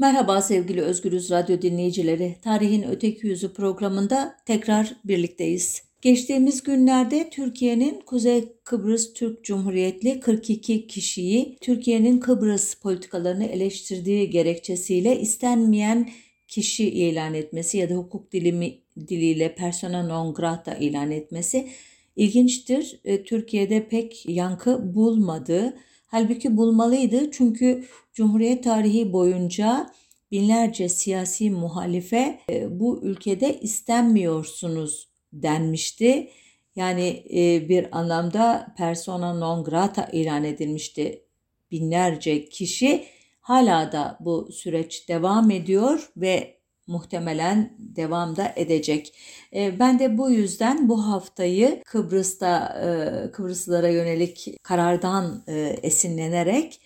Merhaba sevgili Özgürüz Radyo dinleyicileri. Tarihin Öteki Yüzü programında tekrar birlikteyiz. Geçtiğimiz günlerde Türkiye'nin Kuzey Kıbrıs Türk Cumhuriyetli 42 kişiyi Türkiye'nin Kıbrıs politikalarını eleştirdiği gerekçesiyle istenmeyen kişi ilan etmesi ya da hukuk dilimi diliyle persona non grata ilan etmesi ilginçtir. E, Türkiye'de pek yankı bulmadı. Halbuki bulmalıydı çünkü Cumhuriyet tarihi boyunca binlerce siyasi muhalife e, bu ülkede istenmiyorsunuz denmişti. Yani e, bir anlamda persona non grata ilan edilmişti. Binlerce kişi hala da bu süreç devam ediyor ve muhtemelen devam da edecek. E, ben de bu yüzden bu haftayı Kıbrıs'ta Kıbrıslılara yönelik karardan esinlenerek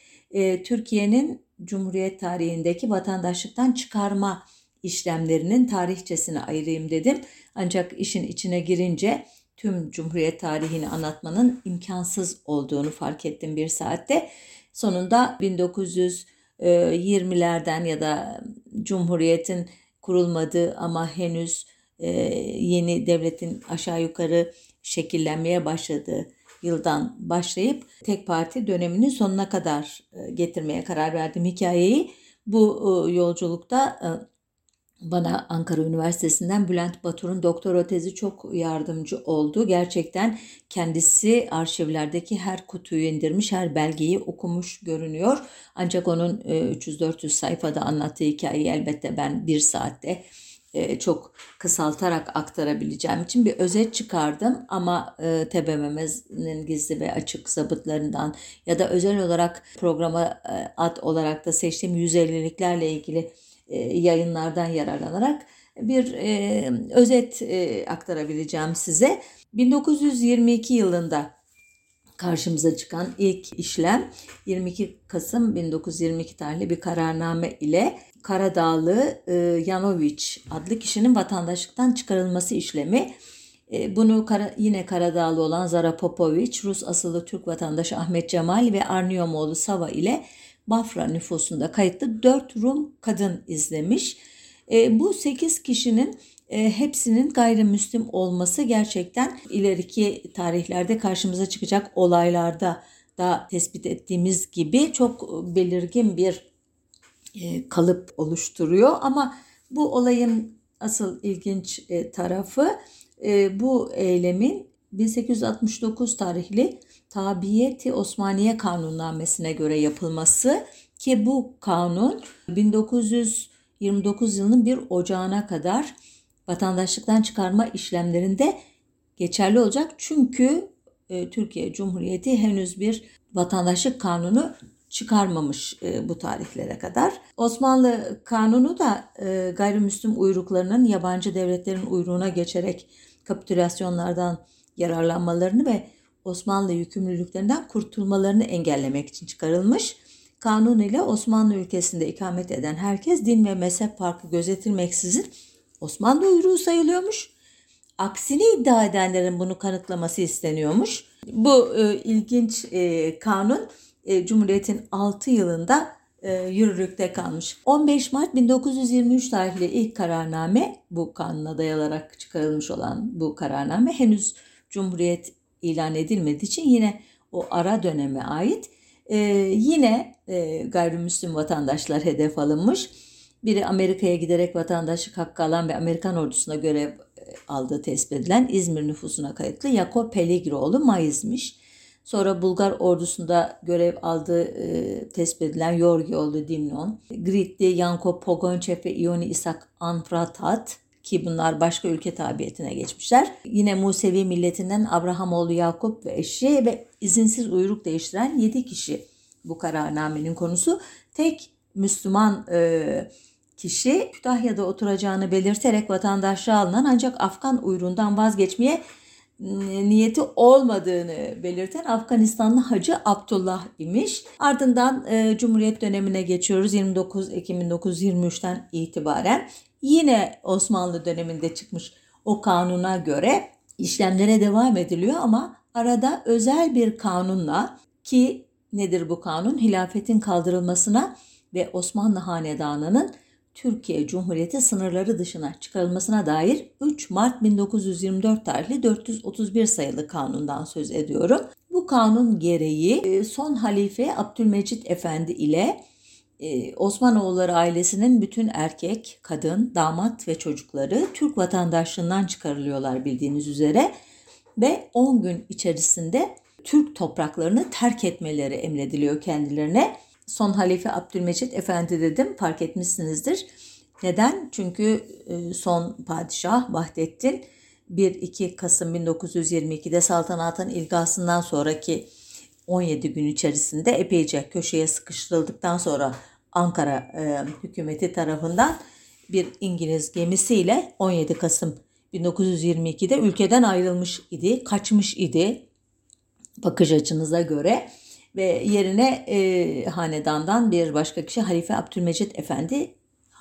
Türkiye'nin Cumhuriyet tarihindeki vatandaşlıktan çıkarma işlemlerinin tarihçesine ayırayım dedim. Ancak işin içine girince tüm Cumhuriyet tarihini anlatmanın imkansız olduğunu fark ettim bir saatte. Sonunda 1920'lerden ya da Cumhuriyet'in kurulmadığı ama henüz e, yeni devletin aşağı yukarı şekillenmeye başladığı yıldan başlayıp tek parti döneminin sonuna kadar e, getirmeye karar verdim hikayeyi. Bu e, yolculukta bana Ankara Üniversitesi'nden Bülent Batur'un doktora tezi çok yardımcı oldu. Gerçekten kendisi arşivlerdeki her kutuyu indirmiş, her belgeyi okumuş görünüyor. Ancak onun 300-400 sayfada anlattığı hikayeyi elbette ben bir saatte e, çok kısaltarak aktarabileceğim için bir özet çıkardım ama e, TBMM'nin gizli ve açık zabıtlarından ya da özel olarak programa e, ad olarak da seçtiğim 150'liklerle ilgili e, yayınlardan yararlanarak bir e, özet e, aktarabileceğim size. 1922 yılında karşımıza çıkan ilk işlem 22 Kasım 1922 tarihli bir kararname ile Karadağlı e, Yanoviç adlı kişinin vatandaşlıktan çıkarılması işlemi. E, bunu kara, yine Karadağlı olan Zara Popoviç, Rus asıllı Türk vatandaşı Ahmet Cemal ve Arniyomoğlu Sava ile Bafra nüfusunda kayıtlı 4 Rum kadın izlemiş. E, bu 8 kişinin e, hepsinin gayrimüslim olması gerçekten ileriki tarihlerde karşımıza çıkacak olaylarda da tespit ettiğimiz gibi çok belirgin bir kalıp oluşturuyor. Ama bu olayın asıl ilginç e, tarafı e, bu eylemin 1869 tarihli Tabiyeti Osmaniye Kanunnamesi'ne göre yapılması ki bu kanun 1929 yılının bir ocağına kadar vatandaşlıktan çıkarma işlemlerinde geçerli olacak. Çünkü e, Türkiye Cumhuriyeti henüz bir vatandaşlık kanunu çıkarmamış e, bu tarihlere kadar. Osmanlı kanunu da e, gayrimüslim uyruklarının yabancı devletlerin uyruğuna geçerek kapitülasyonlardan yararlanmalarını ve Osmanlı yükümlülüklerinden kurtulmalarını engellemek için çıkarılmış. Kanun ile Osmanlı ülkesinde ikamet eden herkes din ve mezhep farkı gözetilmeksizin Osmanlı uyruğu sayılıyormuş. Aksini iddia edenlerin bunu kanıtlaması isteniyormuş. Bu e, ilginç e, kanun e, Cumhuriyet'in 6 yılında e, yürürlükte kalmış. 15 Mart 1923 tarihli ilk kararname bu kanuna dayalarak çıkarılmış olan bu kararname henüz Cumhuriyet ilan edilmediği için yine o ara döneme ait. E, yine e, gayrimüslim vatandaşlar hedef alınmış. Biri Amerika'ya giderek vatandaşlık hakkı alan ve Amerikan ordusuna görev e, aldığı tespit edilen İzmir nüfusuna kayıtlı Yakov Peligroğlu Mayız'mış. Sonra Bulgar ordusunda görev aldığı e, tespit edilen Yorgioğlu Dimnon, Gritli, Yanko Pogonçev ve Ioni İsak Anfratat ki bunlar başka ülke tabiyetine geçmişler. Yine Musevi milletinden Abrahamoğlu Yakup ve eşi ve izinsiz uyruk değiştiren 7 kişi bu kararnamenin konusu. Tek Müslüman e, kişi Kütahya'da oturacağını belirterek vatandaşlığa alınan ancak Afgan uyruğundan vazgeçmeye niyeti olmadığını belirten Afganistanlı Hacı Abdullah imiş. Ardından e, Cumhuriyet dönemine geçiyoruz 29 Ekim 1923'ten itibaren. Yine Osmanlı döneminde çıkmış o kanuna göre işlemlere devam ediliyor ama arada özel bir kanunla ki nedir bu kanun? Hilafetin kaldırılmasına ve Osmanlı Hanedanı'nın Türkiye Cumhuriyeti sınırları dışına çıkarılmasına dair 3 Mart 1924 tarihli 431 sayılı kanundan söz ediyorum. Bu kanun gereği e, son halife Abdülmecit Efendi ile e, Osmanoğulları ailesinin bütün erkek, kadın, damat ve çocukları Türk vatandaşlığından çıkarılıyorlar bildiğiniz üzere ve 10 gün içerisinde Türk topraklarını terk etmeleri emrediliyor kendilerine. Son halife Abdülmecit Efendi dedim fark etmişsinizdir. Neden? Çünkü e, son padişah Vahdettin 1-2 Kasım 1922'de saltanatın ilgasından sonraki 17 gün içerisinde epeyce köşeye sıkıştırıldıktan sonra Ankara e, hükümeti tarafından bir İngiliz gemisiyle 17 Kasım 1922'de ülkeden ayrılmış idi, kaçmış idi bakış açınıza göre ve yerine e, hanedandan bir başka kişi Halife Abdülmecit Efendi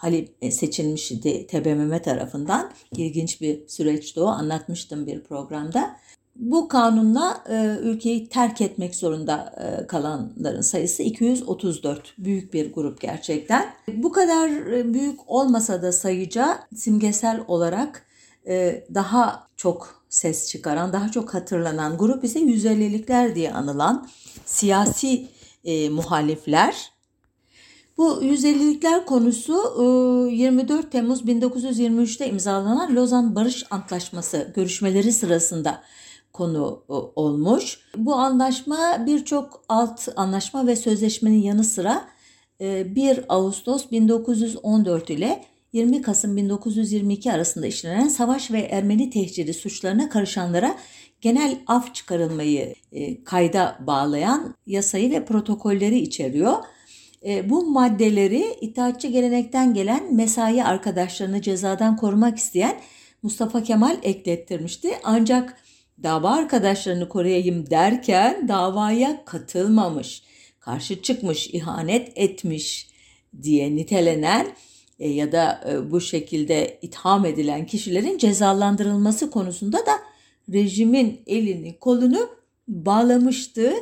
Halip seçilmiş idi TBMM tarafından. İlginç bir süreçti o anlatmıştım bir programda. Bu kanunla e, ülkeyi terk etmek zorunda e, kalanların sayısı 234. Büyük bir grup gerçekten. Bu kadar e, büyük olmasa da sayıca simgesel olarak e, daha çok ses çıkaran, daha çok hatırlanan grup ise 150'likler diye anılan siyasi e, muhalifler. Bu 150'likler konusu 24 e, Temmuz 1923'te imzalanan Lozan Barış Antlaşması görüşmeleri sırasında konu olmuş. Bu anlaşma birçok alt anlaşma ve sözleşmenin yanı sıra 1 e, Ağustos 1914 ile 20 Kasım 1922 arasında işlenen savaş ve Ermeni tehciri suçlarına karışanlara genel af çıkarılmayı e, kayda bağlayan yasayı ve protokolleri içeriyor. Bu maddeleri itaatçı gelenekten gelen mesai arkadaşlarını cezadan korumak isteyen Mustafa Kemal eklettirmişti. Ancak dava arkadaşlarını koruyayım derken davaya katılmamış, karşı çıkmış, ihanet etmiş diye nitelenen e, ya da e, bu şekilde itham edilen kişilerin cezalandırılması konusunda da rejimin elini kolunu bağlamıştı.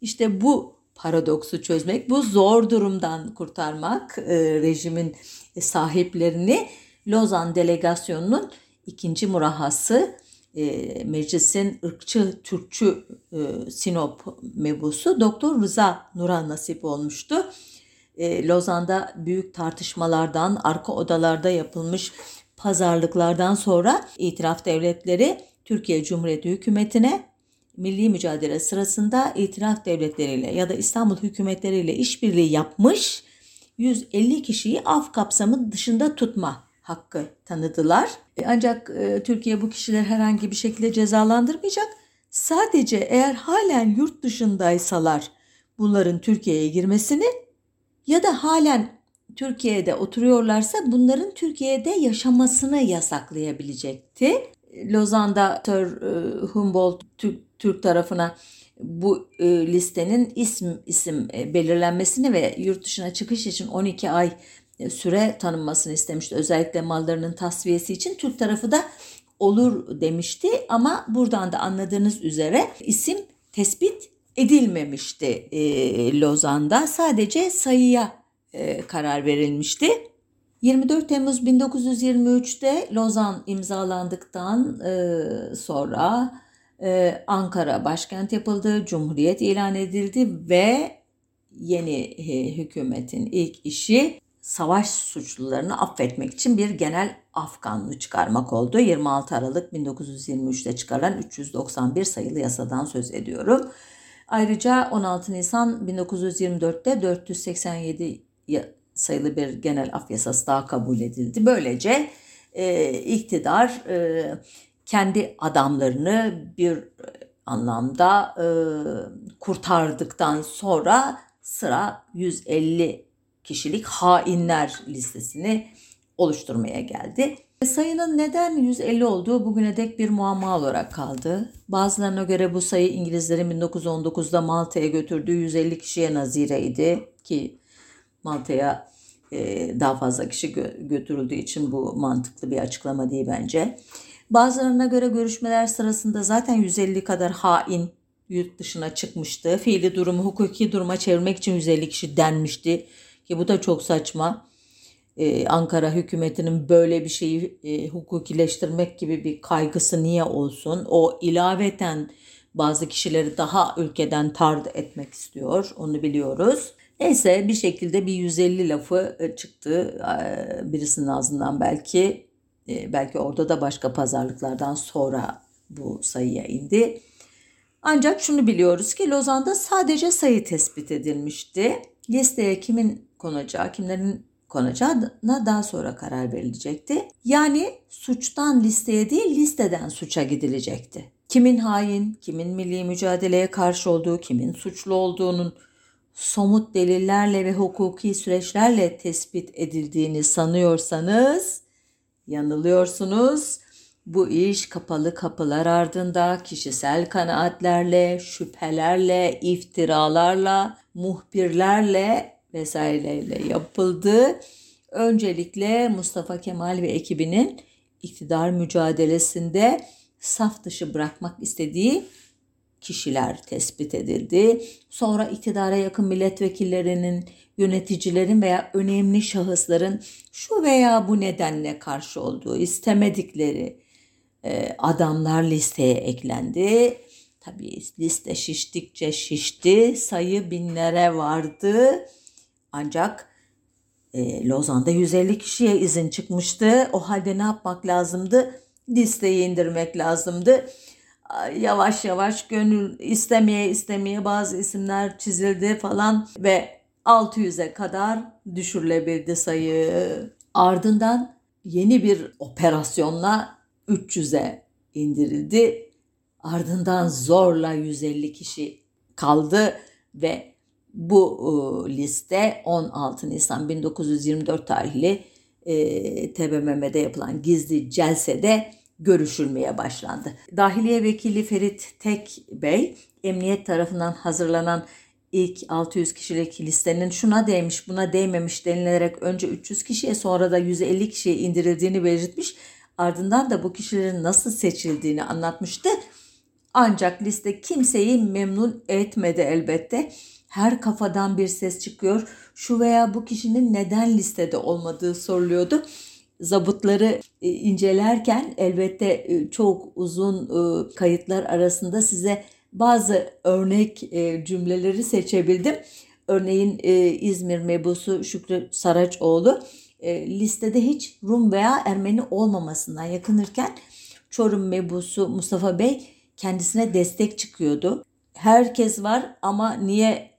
İşte bu paradoksu çözmek, bu zor durumdan kurtarmak e, rejimin sahiplerini Lozan delegasyonunun ikinci murahası e, meclisin ırkçı Türkçü e, Sinop mebusu Doktor Rıza Nur'a nasip olmuştu. E, Lozan'da büyük tartışmalardan, arka odalarda yapılmış pazarlıklardan sonra itiraf devletleri Türkiye Cumhuriyeti hükümetine milli mücadele sırasında itiraf devletleriyle ya da İstanbul hükümetleriyle işbirliği yapmış 150 kişiyi af kapsamı dışında tutma hakkı tanıdılar. E, ancak e, Türkiye bu kişileri herhangi bir şekilde cezalandırmayacak. Sadece eğer halen yurt dışındaysalar bunların Türkiye'ye girmesini ya da halen Türkiye'de oturuyorlarsa bunların Türkiye'de yaşamasını yasaklayabilecekti. Lozan'da Sir e, Humboldt Türk, tarafına bu listenin isim isim belirlenmesini ve yurt dışına çıkış için 12 ay e, süre tanınmasını istemişti. Özellikle mallarının tasfiyesi için Türk tarafı da olur demişti ama buradan da anladığınız üzere isim tespit edilmemişti e, Lozan'da. Sadece sayıya e, karar verilmişti. 24 Temmuz 1923'te Lozan imzalandıktan e, sonra e, Ankara başkent yapıldı, Cumhuriyet ilan edildi ve yeni e, hükümetin ilk işi savaş suçlularını affetmek için bir genel af kanunu çıkarmak oldu. 26 Aralık 1923'te çıkarılan 391 sayılı yasadan söz ediyorum. Ayrıca 16 Nisan 1924'te 487 sayılı bir genel af yasası daha kabul edildi. Böylece e, iktidar e, kendi adamlarını bir anlamda e, kurtardıktan sonra sıra 150 kişilik hainler listesini oluşturmaya geldi. Sayının neden 150 olduğu bugüne dek bir muamma olarak kaldı. Bazılarına göre bu sayı İngilizlerin 1919'da Malta'ya götürdüğü 150 kişiye nazireydi ki Malta'ya e, daha fazla kişi götürüldüğü için bu mantıklı bir açıklama değil bence. Bazılarına göre görüşmeler sırasında zaten 150 kadar hain yurt dışına çıkmıştı. Fiili durumu hukuki duruma çevirmek için 150 kişi denmişti ki bu da çok saçma. Ee, Ankara hükümetinin böyle bir şeyi e, hukukileştirmek gibi bir kaygısı niye olsun? O ilaveten bazı kişileri daha ülkeden tard etmek istiyor. Onu biliyoruz. Neyse bir şekilde bir 150 lafı e, çıktı e, birisinin ağzından belki. Belki orada da başka pazarlıklardan sonra bu sayıya indi. Ancak şunu biliyoruz ki Lozan'da sadece sayı tespit edilmişti. Listeye kimin konacağı, kimlerin konacağına daha sonra karar verilecekti. Yani suçtan listeye değil listeden suça gidilecekti. Kimin hain, kimin milli mücadeleye karşı olduğu, kimin suçlu olduğunun somut delillerle ve hukuki süreçlerle tespit edildiğini sanıyorsanız yanılıyorsunuz. Bu iş kapalı kapılar ardında kişisel kanaatlerle, şüphelerle, iftiralarla, muhbirlerle vesaireyle yapıldı. Öncelikle Mustafa Kemal ve ekibinin iktidar mücadelesinde saf dışı bırakmak istediği kişiler tespit edildi. Sonra iktidara yakın milletvekillerinin, yöneticilerin veya önemli şahısların şu veya bu nedenle karşı olduğu istemedikleri e, adamlar listeye eklendi. Tabii liste şiştikçe şişti, sayı binlere vardı. Ancak e, Lozan'da 150 kişiye izin çıkmıştı. O halde ne yapmak lazımdı? Listeyi indirmek lazımdı yavaş yavaş gönül istemeye istemeye bazı isimler çizildi falan ve 600'e kadar düşürülebildi sayı. Ardından yeni bir operasyonla 300'e indirildi. Ardından zorla 150 kişi kaldı ve bu liste 16 Nisan 1924 tarihli e, TBMM'de yapılan gizli celsede görüşülmeye başlandı. Dahiliye Vekili Ferit Tek Bey, emniyet tarafından hazırlanan ilk 600 kişilik listenin şuna değmiş buna değmemiş denilerek önce 300 kişiye sonra da 150 kişiye indirildiğini belirtmiş. Ardından da bu kişilerin nasıl seçildiğini anlatmıştı. Ancak liste kimseyi memnun etmedi elbette. Her kafadan bir ses çıkıyor. Şu veya bu kişinin neden listede olmadığı soruluyordu zabıtları e, incelerken elbette e, çok uzun e, kayıtlar arasında size bazı örnek cümleleri seçebildim. Örneğin İzmir mebusu Şükrü Saraçoğlu listede hiç Rum veya Ermeni olmamasından yakınırken Çorum mebusu Mustafa Bey kendisine destek çıkıyordu. Herkes var ama niye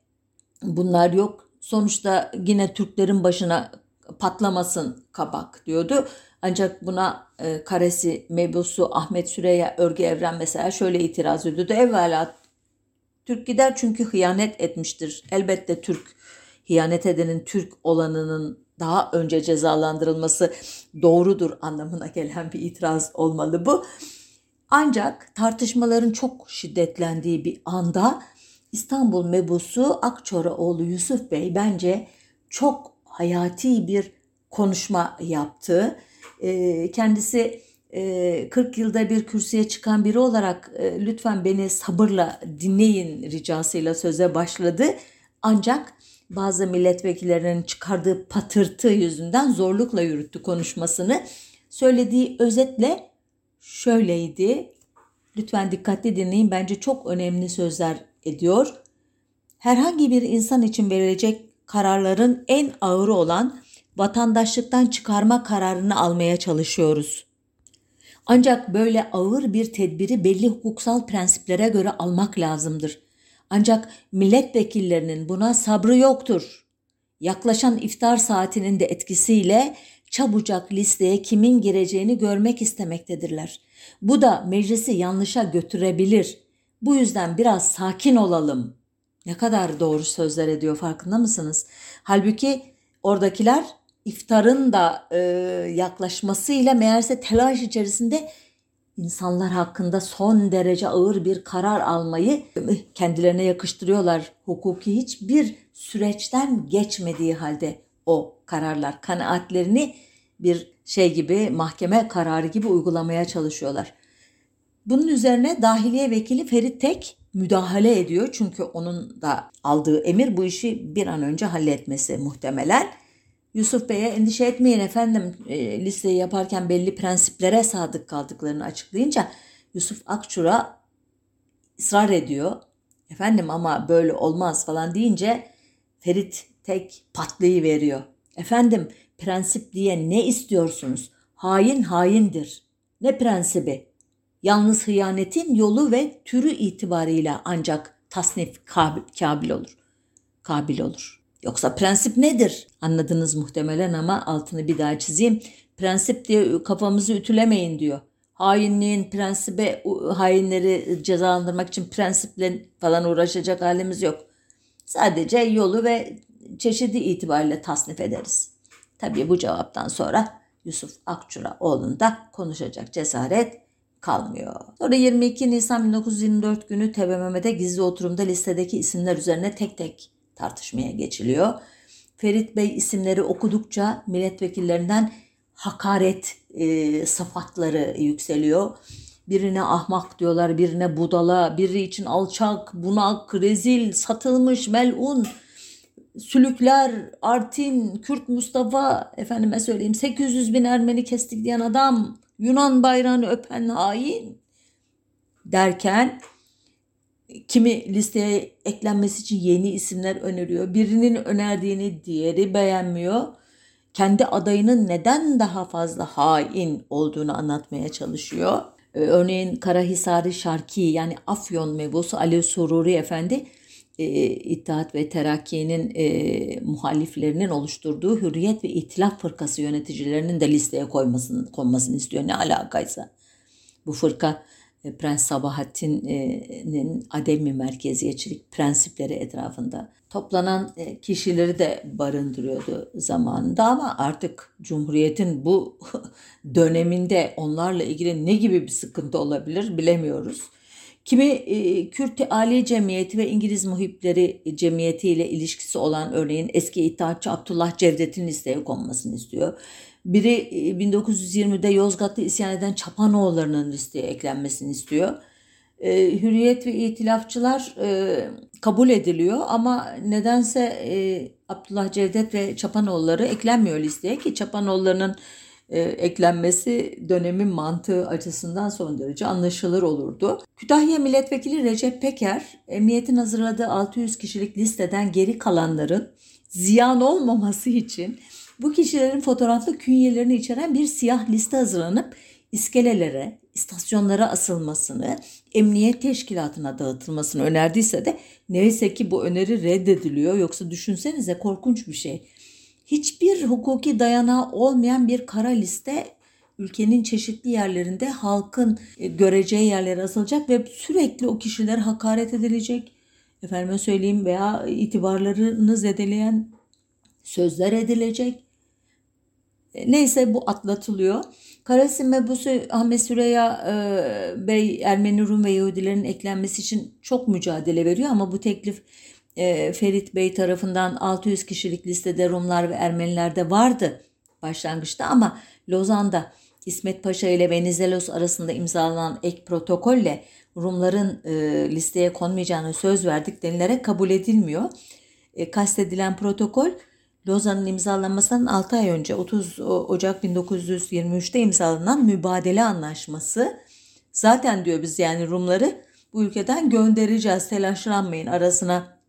bunlar yok? Sonuçta yine Türklerin başına patlamasın kabak diyordu. Ancak buna e, karesi mebusu Ahmet Süreyya Örgü Evren mesela şöyle itiraz ediyordu. Evvela Türk gider çünkü hıyanet etmiştir. Elbette Türk hıyanet edenin Türk olanının daha önce cezalandırılması doğrudur anlamına gelen bir itiraz olmalı bu. Ancak tartışmaların çok şiddetlendiği bir anda İstanbul mebusu Akçoraoğlu Yusuf Bey bence çok hayati bir konuşma yaptı. Ee, kendisi 40 e, yılda bir kürsüye çıkan biri olarak e, lütfen beni sabırla dinleyin ricasıyla söze başladı. Ancak bazı milletvekillerinin çıkardığı patırtı yüzünden zorlukla yürüttü konuşmasını. Söylediği özetle şöyleydi. Lütfen dikkatli dinleyin. Bence çok önemli sözler ediyor. Herhangi bir insan için verilecek kararların en ağırı olan vatandaşlıktan çıkarma kararını almaya çalışıyoruz. Ancak böyle ağır bir tedbiri belli hukuksal prensiplere göre almak lazımdır. Ancak milletvekillerinin buna sabrı yoktur. Yaklaşan iftar saatinin de etkisiyle çabucak listeye kimin gireceğini görmek istemektedirler. Bu da meclisi yanlışa götürebilir. Bu yüzden biraz sakin olalım.'' Ne kadar doğru sözler ediyor farkında mısınız? Halbuki oradakiler iftarın da e, yaklaşmasıyla meğerse telaş içerisinde insanlar hakkında son derece ağır bir karar almayı kendilerine yakıştırıyorlar. Hukuki hiçbir süreçten geçmediği halde o kararlar kanaatlerini bir şey gibi mahkeme kararı gibi uygulamaya çalışıyorlar. Bunun üzerine dahiliye vekili Ferit Tek müdahale ediyor. Çünkü onun da aldığı emir bu işi bir an önce halletmesi muhtemelen. Yusuf Bey'e endişe etmeyin efendim e, listeyi yaparken belli prensiplere sadık kaldıklarını açıklayınca Yusuf Akçur'a ısrar ediyor. Efendim ama böyle olmaz falan deyince Ferit tek patlayı veriyor. Efendim prensip diye ne istiyorsunuz? Hain haindir. Ne prensibi? Yalnız hıyanetin yolu ve türü itibarıyla ancak tasnif kabil, kabil olur. Kabil olur. Yoksa prensip nedir? Anladınız muhtemelen ama altını bir daha çizeyim. Prensip diye kafamızı ütülemeyin diyor. Hainliğin prensibe hainleri cezalandırmak için prensiple falan uğraşacak halimiz yok. Sadece yolu ve çeşidi itibariyle tasnif ederiz. Tabii bu cevaptan sonra Yusuf Akçura oğlunda konuşacak cesaret kalmıyor. Sonra 22 Nisan 1924 günü TBMM'de gizli oturumda listedeki isimler üzerine tek tek tartışmaya geçiliyor. Ferit Bey isimleri okudukça milletvekillerinden hakaret e, sıfatları yükseliyor. Birine ahmak diyorlar, birine budala, biri için alçak, bunak, rezil, satılmış, melun, sülükler, Artin, Kürt Mustafa, efendime söyleyeyim 800 bin Ermeni kestik diyen adam, Yunan bayrağını öpen hain derken kimi listeye eklenmesi için yeni isimler öneriyor. Birinin önerdiğini diğeri beğenmiyor. Kendi adayının neden daha fazla hain olduğunu anlatmaya çalışıyor. Ee, örneğin Karahisari Şarki yani Afyon mebusu Ali Sururi Efendi e, İttihat ve Terakki'nin e, muhaliflerinin oluşturduğu Hürriyet ve İtilaf Fırkası yöneticilerinin de listeye koymasını, konmasını istiyor. Ne alakaysa. Bu fırka e, Prens Sabahattin'in ademi merkeziyetçilik prensipleri etrafında toplanan e, kişileri de barındırıyordu zamanında ama artık Cumhuriyet'in bu döneminde onlarla ilgili ne gibi bir sıkıntı olabilir bilemiyoruz. Kimi e, Kürt Ali Cemiyeti ve İngiliz Muhipleri Cemiyeti ile ilişkisi olan örneğin eski İttihatçı Abdullah Cevdet'in listeye konmasını istiyor. Biri 1920'de e, Yozgat'ta isyan eden Çapanoğulları'nın listeye eklenmesini istiyor. E, hürriyet ve itilafçılar e, kabul ediliyor ama nedense e, Abdullah Cevdet ve Çapanoğulları eklenmiyor listeye ki Çapanoğulları'nın e, eklenmesi dönemin mantığı açısından son derece anlaşılır olurdu. Kütahya Milletvekili Recep Peker, emniyetin hazırladığı 600 kişilik listeden geri kalanların ziyan olmaması için bu kişilerin fotoğraflı künyelerini içeren bir siyah liste hazırlanıp iskelelere, istasyonlara asılmasını, emniyet teşkilatına dağıtılmasını önerdiyse de neyse ki bu öneri reddediliyor. Yoksa düşünsenize korkunç bir şey hiçbir hukuki dayanağı olmayan bir kara liste ülkenin çeşitli yerlerinde halkın e, göreceği yerlere asılacak ve sürekli o kişiler hakaret edilecek. Efendime söyleyeyim veya itibarlarını zedeleyen sözler edilecek. E, neyse bu atlatılıyor. Karasim mebusu Ahmet Süreyya e, Bey Ermeni Rum ve Yahudilerin eklenmesi için çok mücadele veriyor ama bu teklif e, Ferit Bey tarafından 600 kişilik listede Rumlar ve Ermeniler de vardı başlangıçta ama Lozan'da İsmet Paşa ile Venizelos arasında imzalanan ek protokolle Rumların e, listeye konmayacağını söz verdik denilerek kabul edilmiyor. E, kastedilen protokol Lozan'ın imzalanmasından 6 ay önce 30 Ocak 1923'te imzalanan mübadele anlaşması. Zaten diyor biz yani Rumları bu ülkeden göndereceğiz telaşlanmayın arasına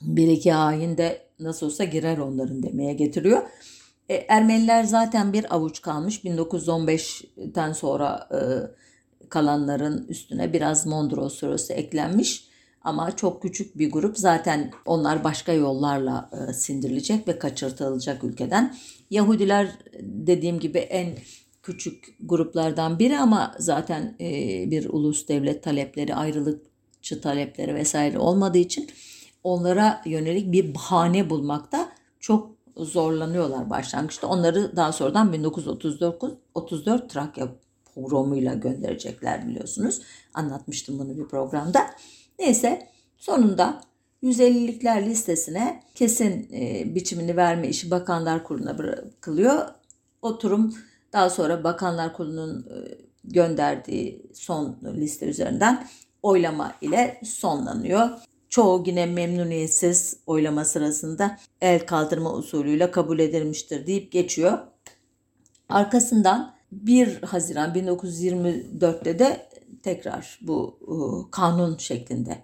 bir iki hain de nasıl olsa girer onların demeye getiriyor. E, Ermeniler zaten bir avuç kalmış. 1915'ten sonra e, kalanların üstüne biraz Mondros süresi eklenmiş. Ama çok küçük bir grup zaten onlar başka yollarla e, sindirilecek ve kaçırtılacak ülkeden. Yahudiler dediğim gibi en küçük gruplardan biri ama zaten e, bir ulus devlet talepleri, ayrılıkçı talepleri vesaire olmadığı için onlara yönelik bir bahane bulmakta çok zorlanıyorlar başlangıçta. Onları daha sonradan 1934 34 Trakya pogromuyla gönderecekler biliyorsunuz. Anlatmıştım bunu bir programda. Neyse sonunda 150'likler listesine kesin e, biçimini verme işi Bakanlar Kurulu'na bırakılıyor. Oturum daha sonra Bakanlar Kurulu'nun e, gönderdiği son liste üzerinden oylama ile sonlanıyor. Çoğu yine memnuniyetsiz oylama sırasında el kaldırma usulüyle kabul edilmiştir deyip geçiyor. Arkasından 1 Haziran 1924'te de tekrar bu e, kanun şeklinde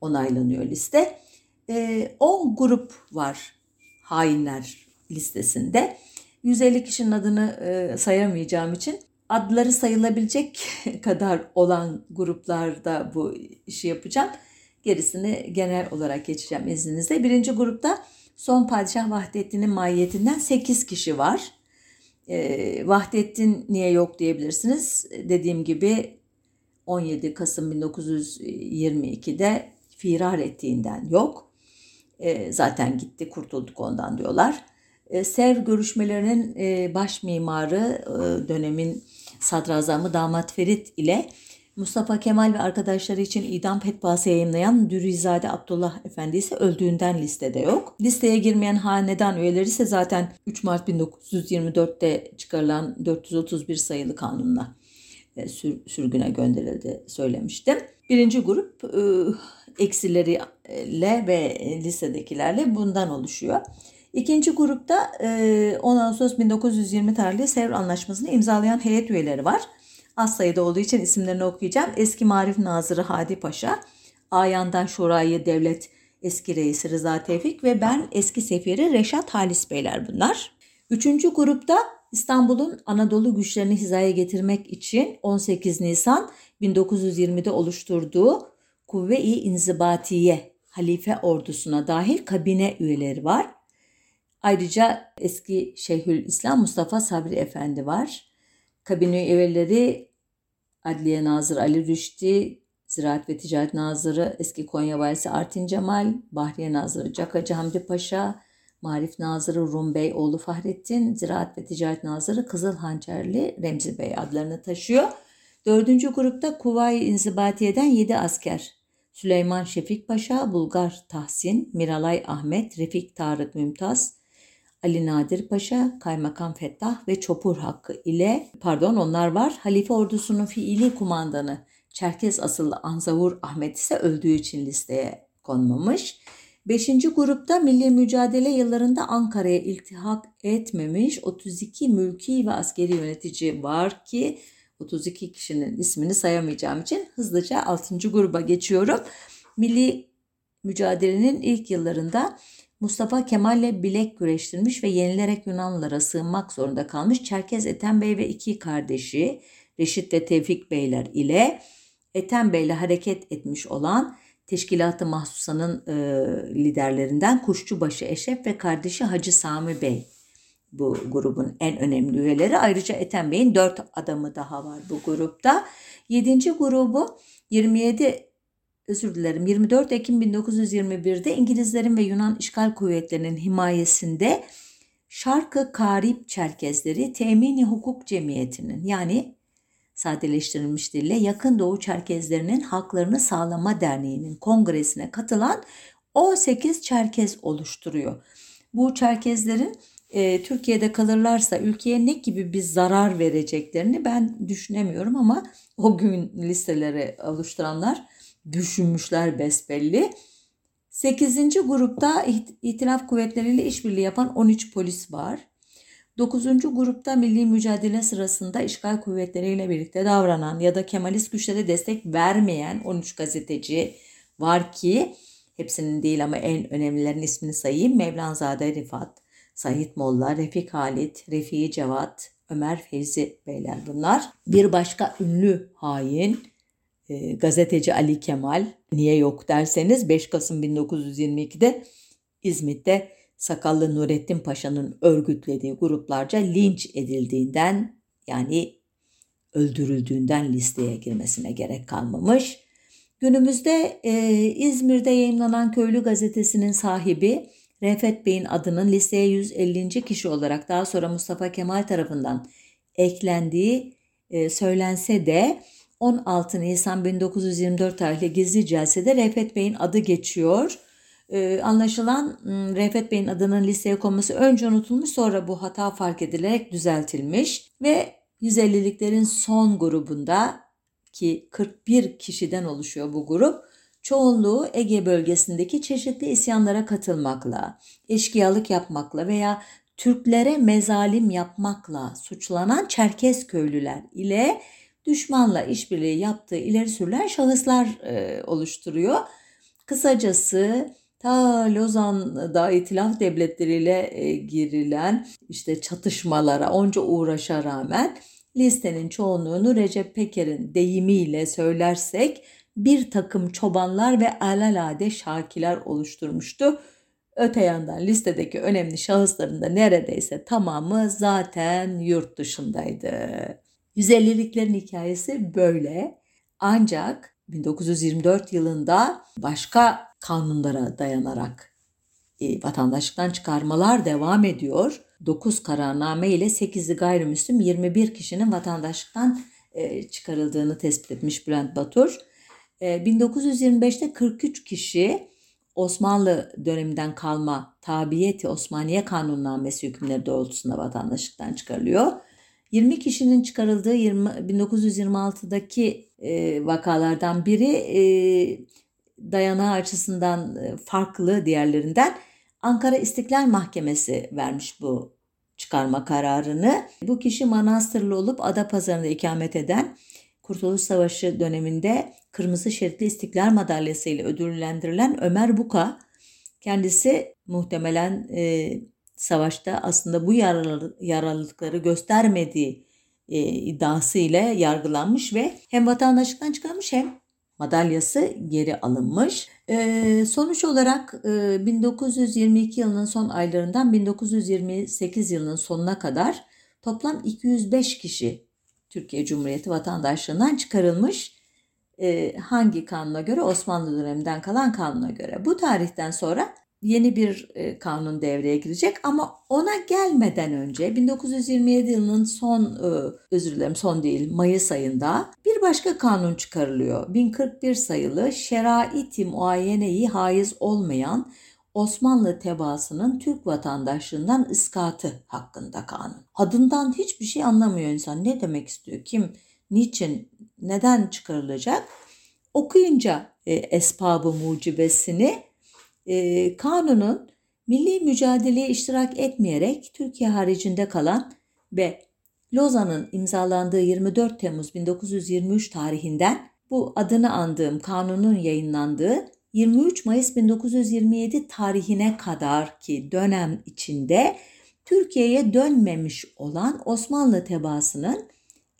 onaylanıyor liste. 10 e, grup var hainler listesinde. 150 kişinin adını e, sayamayacağım için adları sayılabilecek kadar olan gruplarda bu işi yapacağım. Gerisini genel olarak geçeceğim izninizle. Birinci grupta son padişah Vahdettin'in mahiyetinden 8 kişi var. E, Vahdettin niye yok diyebilirsiniz. Dediğim gibi 17 Kasım 1922'de firar ettiğinden yok. E, zaten gitti kurtulduk ondan diyorlar. E, Sev görüşmelerinin e, baş mimarı e, dönemin sadrazamı Damat Ferit ile Mustafa Kemal ve arkadaşları için idam fetvası yayınlayan Dürrizade Abdullah Efendi ise öldüğünden listede yok. Listeye girmeyen hanedan üyeleri ise zaten 3 Mart 1924'te çıkarılan 431 sayılı kanunla e, sürgüne gönderildi söylemiştim. Birinci grup e, eksileriyle ve listedekilerle bundan oluşuyor. İkinci grupta 10 e, Ağustos 1920 tarihli Sevr Anlaşması'nı imzalayan heyet üyeleri var. Az sayıda olduğu için isimlerini okuyacağım. Eski Marif Nazırı Hadi Paşa, Ayan'dan Şurayı Devlet eski reisi Rıza Tevfik ve ben eski sefiri Reşat Halis Beyler bunlar. Üçüncü grupta İstanbul'un Anadolu güçlerini hizaya getirmek için 18 Nisan 1920'de oluşturduğu Kuvve-i İnzibatiye Halife ordusuna dahil kabine üyeleri var. Ayrıca eski Şeyhül İslam Mustafa Sabri Efendi var. Kabine üyeleri Adliye Nazırı Ali Rüşdi, Ziraat ve Ticaret Nazırı eski Konya Valisi Artin Cemal, Bahriye Nazırı Cakacı Hamdi Paşa, Marif Nazırı Rum Bey oğlu Fahrettin, Ziraat ve Ticaret Nazırı Kızıl Hançerli Remzi Bey adlarını taşıyor. Dördüncü grupta Kuvayi İnzibatiye'den 7 asker. Süleyman Şefik Paşa, Bulgar Tahsin, Miralay Ahmet, Refik Tarık Mümtaz, Ali Nadir Paşa, Kaymakam Fettah ve Çopur Hakkı ile pardon onlar var. Halife ordusunun fiili kumandanı Çerkez asıllı Anzavur Ahmet ise öldüğü için listeye konmamış. Beşinci grupta milli mücadele yıllarında Ankara'ya iltihak etmemiş 32 mülki ve askeri yönetici var ki 32 kişinin ismini sayamayacağım için hızlıca 6. gruba geçiyorum. Milli mücadelenin ilk yıllarında Mustafa Kemal'le bilek güreştirmiş ve yenilerek Yunanlılara sığınmak zorunda kalmış Çerkez Ethem Bey ve iki kardeşi Reşit ve Tevfik Beyler ile Ethem Bey'le hareket etmiş olan Teşkilat-ı Mahsusa'nın e, liderlerinden Kuşçubaşı Eşref ve kardeşi Hacı Sami Bey bu grubun en önemli üyeleri. Ayrıca Ethem Bey'in dört adamı daha var bu grupta. Yedinci grubu 27 özür dilerim 24 Ekim 1921'de İngilizlerin ve Yunan işgal kuvvetlerinin himayesinde Şarkı Karip Çerkezleri Temini Hukuk Cemiyeti'nin yani sadeleştirilmiş dille Yakın Doğu Çerkezlerinin Haklarını Sağlama Derneği'nin kongresine katılan 18 Çerkez oluşturuyor. Bu Çerkezlerin e, Türkiye'de kalırlarsa ülkeye ne gibi bir zarar vereceklerini ben düşünemiyorum ama o gün listeleri oluşturanlar düşünmüşler besbelli. 8. grupta İtilaf kuvvetleriyle işbirliği yapan 13 polis var. 9. grupta milli mücadele sırasında işgal kuvvetleriyle birlikte davranan ya da Kemalist güçlere destek vermeyen 13 gazeteci var ki hepsinin değil ama en önemlilerin ismini sayayım. Mevlanzade Rifat, Sahit Molla, Refik Halit, Refii Cevat, Ömer Fevzi beyler bunlar. Bir başka ünlü hain e, gazeteci Ali Kemal niye yok derseniz 5 Kasım 1922'de İzmit'te Sakallı Nurettin Paşa'nın örgütlediği gruplarca linç edildiğinden yani öldürüldüğünden listeye girmesine gerek kalmamış. Günümüzde e, İzmir'de yayınlanan Köylü Gazetesi'nin sahibi Refet Bey'in adının listeye 150. kişi olarak daha sonra Mustafa Kemal tarafından eklendiği e, söylense de 16 Nisan 1924 tarihli gizli celsede Refet Bey'in adı geçiyor. Ee, anlaşılan ıı, Refet Bey'in adının listeye konması önce unutulmuş sonra bu hata fark edilerek düzeltilmiş ve 150'liklerin son grubunda ki 41 kişiden oluşuyor bu grup. Çoğunluğu Ege bölgesindeki çeşitli isyanlara katılmakla, eşkıyalık yapmakla veya Türklere mezalim yapmakla suçlanan Çerkez köylüler ile düşmanla işbirliği yaptığı ileri sürülen şahıslar e, oluşturuyor. Kısacası ta Lozan'da itilaf devletleriyle e, girilen işte çatışmalara onca uğraşa rağmen listenin çoğunluğunu Recep Peker'in deyimiyle söylersek bir takım çobanlar ve alalade şakiler oluşturmuştu. Öte yandan listedeki önemli şahısların da neredeyse tamamı zaten yurt dışındaydı. 150'liklerin hikayesi böyle. Ancak 1924 yılında başka kanunlara dayanarak e, vatandaşlıktan çıkarmalar devam ediyor. 9 kararname ile 8'i gayrimüslim 21 kişinin vatandaşlıktan e, çıkarıldığını tespit etmiş Bülent Batur. E, 1925'te 43 kişi Osmanlı döneminden kalma tabiyeti Osmaniye kanunnamesi hükümleri doğrultusunda vatandaşlıktan çıkarılıyor. 20 kişinin çıkarıldığı 20, 1926'daki e, vakalardan biri e, dayanağı açısından e, farklı diğerlerinden Ankara İstiklal Mahkemesi vermiş bu çıkarma kararını. Bu kişi Manastırlı olup Adapazarı'nda ikamet eden Kurtuluş Savaşı döneminde Kırmızı Şeritli İstiklal Madalyası ile ödüllendirilen Ömer Buka. Kendisi muhtemelen e, savaşta aslında bu yaralı, yaralılıkları göstermediği e, iddiası ile yargılanmış ve hem vatandaşlıktan çıkarmış hem madalyası geri alınmış. E, sonuç olarak e, 1922 yılının son aylarından 1928 yılının sonuna kadar toplam 205 kişi Türkiye Cumhuriyeti vatandaşlığından çıkarılmış. E, hangi kanuna göre? Osmanlı döneminden kalan kanuna göre. Bu tarihten sonra yeni bir e, kanun devreye girecek ama ona gelmeden önce 1927 yılının son e, özür dilerim son değil Mayıs ayında bir başka kanun çıkarılıyor. 1041 sayılı Şerait-i Muayyeneyi haiz olmayan Osmanlı tebaasının Türk vatandaşlığından iskatı hakkında kanun. Adından hiçbir şey anlamıyor insan. Ne demek istiyor? Kim, niçin, neden çıkarılacak? Okuyunca e, esbabı mucibesini e, kanunun milli mücadeleye iştirak etmeyerek Türkiye haricinde kalan ve Lozan'ın imzalandığı 24 Temmuz 1923 tarihinden bu adını andığım kanunun yayınlandığı 23 Mayıs 1927 tarihine kadar ki dönem içinde Türkiye'ye dönmemiş olan Osmanlı tebaasının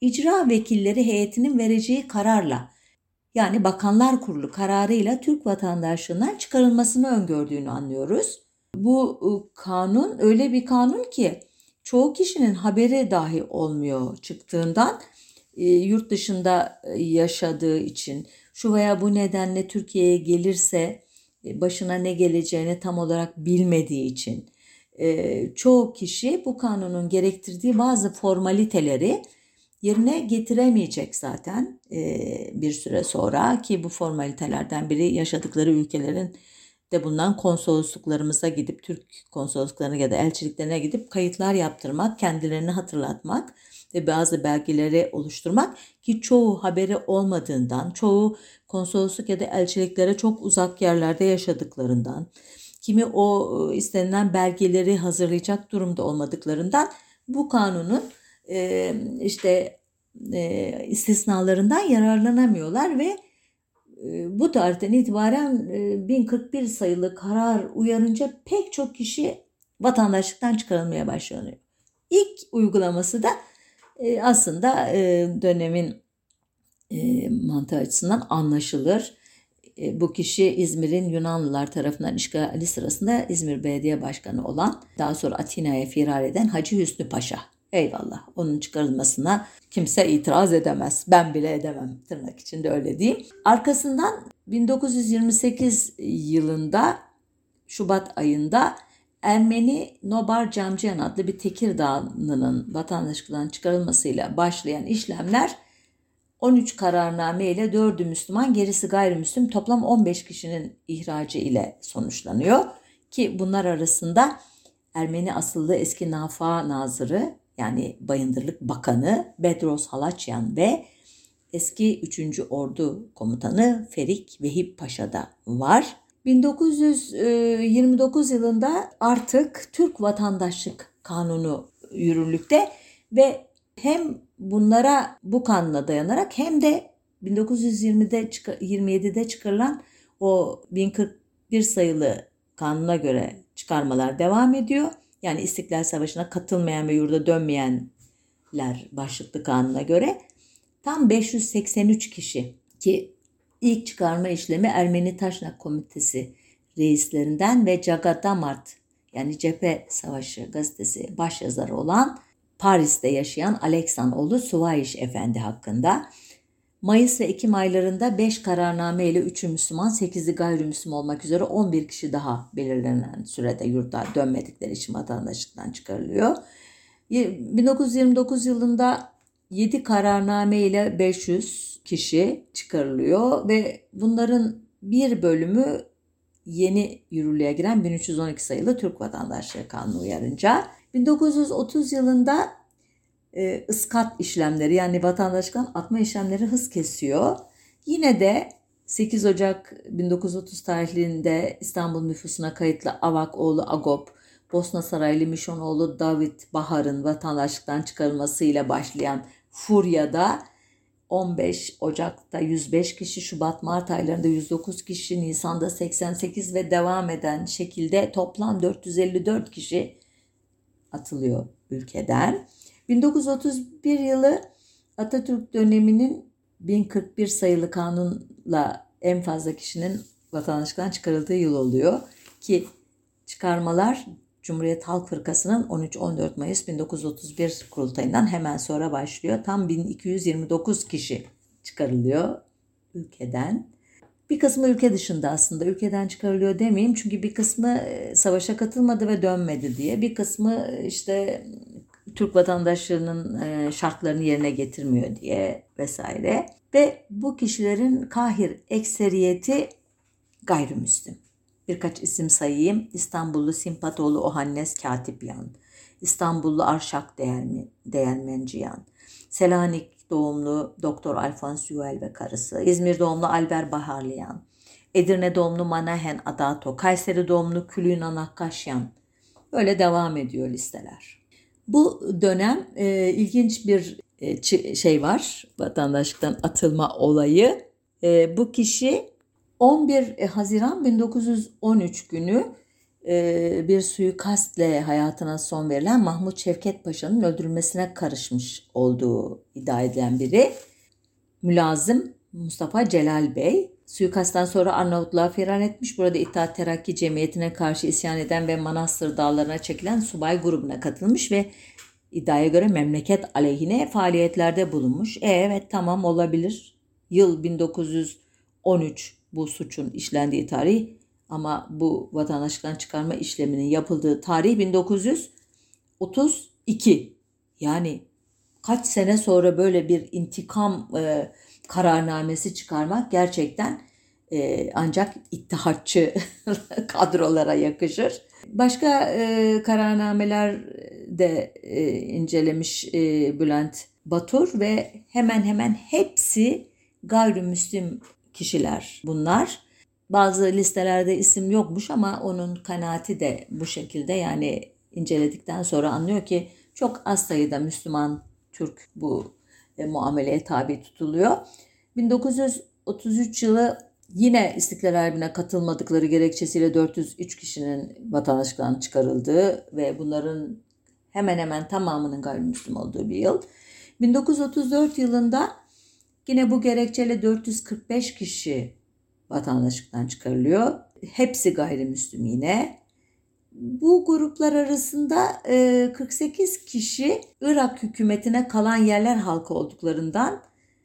icra vekilleri heyetinin vereceği kararla yani Bakanlar Kurulu kararıyla Türk vatandaşlığından çıkarılmasını öngördüğünü anlıyoruz. Bu ıı, kanun öyle bir kanun ki çoğu kişinin haberi dahi olmuyor çıktığından e, yurt dışında e, yaşadığı için şu veya bu nedenle Türkiye'ye gelirse e, başına ne geleceğini tam olarak bilmediği için çoğu kişi bu kanunun gerektirdiği bazı formaliteleri yerine getiremeyecek zaten bir süre sonra ki bu formalitelerden biri yaşadıkları ülkelerin de bundan konsolosluklarımıza gidip Türk konsolosluklarına ya da elçiliklerine gidip kayıtlar yaptırmak, kendilerini hatırlatmak ve bazı belgeleri oluşturmak ki çoğu haberi olmadığından, çoğu konsolosluk ya da elçiliklere çok uzak yerlerde yaşadıklarından, kimi o istenilen belgeleri hazırlayacak durumda olmadıklarından bu kanunun e, işte istisnalarından yararlanamıyorlar ve bu tarihten itibaren e, 1041 sayılı karar uyarınca pek çok kişi vatandaşlıktan çıkarılmaya başlanıyor. İlk uygulaması da aslında dönemin mantığı açısından anlaşılır. Bu kişi İzmir'in Yunanlılar tarafından işgali sırasında İzmir Belediye Başkanı olan daha sonra Atina'ya firar eden Hacı Hüsnü Paşa. Eyvallah onun çıkarılmasına kimse itiraz edemez. Ben bile edemem tırnak içinde öyle diyeyim. Arkasından 1928 yılında Şubat ayında Ermeni Nobar Camciyan adlı bir Tekirdağlı'nın vatandaşlıktan çıkarılmasıyla başlayan işlemler 13 kararname ile 4'ü Müslüman gerisi gayrimüslim toplam 15 kişinin ihracı ile sonuçlanıyor. Ki bunlar arasında Ermeni asıllı eski Nafa Nazırı yani Bayındırlık Bakanı Bedros Halaçyan ve eski 3. Ordu Komutanı Ferik Vehip Paşa'da var. 1929 yılında artık Türk Vatandaşlık Kanunu yürürlükte ve hem bunlara bu kanuna dayanarak hem de 1920'de 27'de çıkarılan o 1041 sayılı kanuna göre çıkarmalar devam ediyor. Yani İstiklal Savaşı'na katılmayan ve yurda dönmeyenler başlıklı kanuna göre tam 583 kişi ki ilk çıkarma işlemi Ermeni Taşnak Komitesi reislerinden ve Cagadamart yani Cephe Savaşı gazetesi başyazarı olan Paris'te yaşayan Aleksanoğlu Suvayiş Efendi hakkında. Mayıs ve Ekim aylarında 5 kararname ile 3'ü Müslüman, 8'i gayrimüslim olmak üzere 11 kişi daha belirlenen sürede yurda dönmedikleri için vatandaşlıktan çıkarılıyor. 1929 yılında 7 kararname ile 500 kişi çıkarılıyor ve bunların bir bölümü yeni yürürlüğe giren 1312 sayılı Türk Vatandaşlığı Kanunu uyarınca 1930 yılında e, ıskat işlemleri yani vatandaşlıktan atma işlemleri hız kesiyor. Yine de 8 Ocak 1930 tarihinde İstanbul nüfusuna kayıtlı Avak oğlu Agop, Bosna Saraylı Mişonoğlu David Bahar'ın vatandaşlıktan çıkarılmasıyla başlayan furyada 15 Ocak'ta 105 kişi, Şubat Mart aylarında 109 kişi, Nisan'da 88 ve devam eden şekilde toplam 454 kişi atılıyor ülkeden. 1931 yılı Atatürk döneminin 1041 sayılı kanunla en fazla kişinin vatandaşlıktan çıkarıldığı yıl oluyor ki çıkarmalar Cumhuriyet Halk Fırkası'nın 13-14 Mayıs 1931 kurultayından hemen sonra başlıyor. Tam 1229 kişi çıkarılıyor ülkeden. Bir kısmı ülke dışında aslında ülkeden çıkarılıyor demeyeyim çünkü bir kısmı e, savaşa katılmadı ve dönmedi diye. Bir kısmı işte Türk vatandaşlarının e, şartlarını yerine getirmiyor diye vesaire. Ve bu kişilerin kahir ekseriyeti gayrimüslim. Birkaç isim sayayım. İstanbullu Simpatoğlu Ohannes Katipyan, İstanbullu Arşak Değermen, Değermenciyan, Selanik doğumlu Doktor Alfons Yuel ve karısı, İzmir doğumlu Alber Baharliyan, Edirne doğumlu Manahen Adato, Kayseri doğumlu Külün Anakkaşyan. Böyle devam ediyor listeler. Bu dönem e, ilginç bir e, şey var, vatandaşlıktan atılma olayı. E, bu kişi 11 e, Haziran 1913 günü e, bir suikastle hayatına son verilen Mahmut Şevket Paşa'nın öldürülmesine karışmış olduğu iddia edilen biri. Mülazım Mustafa Celal Bey suikastten sonra Arnavutluğa firar etmiş. Burada İttihat Terakki Cemiyeti'ne karşı isyan eden ve Manastır dağlarına çekilen subay grubuna katılmış ve iddiaya göre memleket aleyhine faaliyetlerde bulunmuş. E, evet tamam olabilir. Yıl 1913 bu suçun işlendiği tarih ama bu vatandaşlıktan çıkarma işleminin yapıldığı tarih 1932. Yani kaç sene sonra böyle bir intikam e, kararnamesi çıkarmak gerçekten e, ancak ittihatçı kadrolara yakışır. Başka e, kararnameler de e, incelemiş e, Bülent Batur ve hemen hemen hepsi gayrimüslim kişiler bunlar. Bazı listelerde isim yokmuş ama onun kanaati de bu şekilde yani inceledikten sonra anlıyor ki çok az sayıda Müslüman Türk bu e, muameleye tabi tutuluyor. 1933 yılı yine İstiklal Harbi'ne katılmadıkları gerekçesiyle 403 kişinin vatandaşlıktan çıkarıldığı ve bunların hemen hemen tamamının gayrimüslim olduğu bir yıl. 1934 yılında Yine bu gerekçeyle 445 kişi vatandaşlıktan çıkarılıyor. Hepsi gayrimüslim yine. Bu gruplar arasında 48 e, kişi Irak hükümetine kalan yerler halkı olduklarından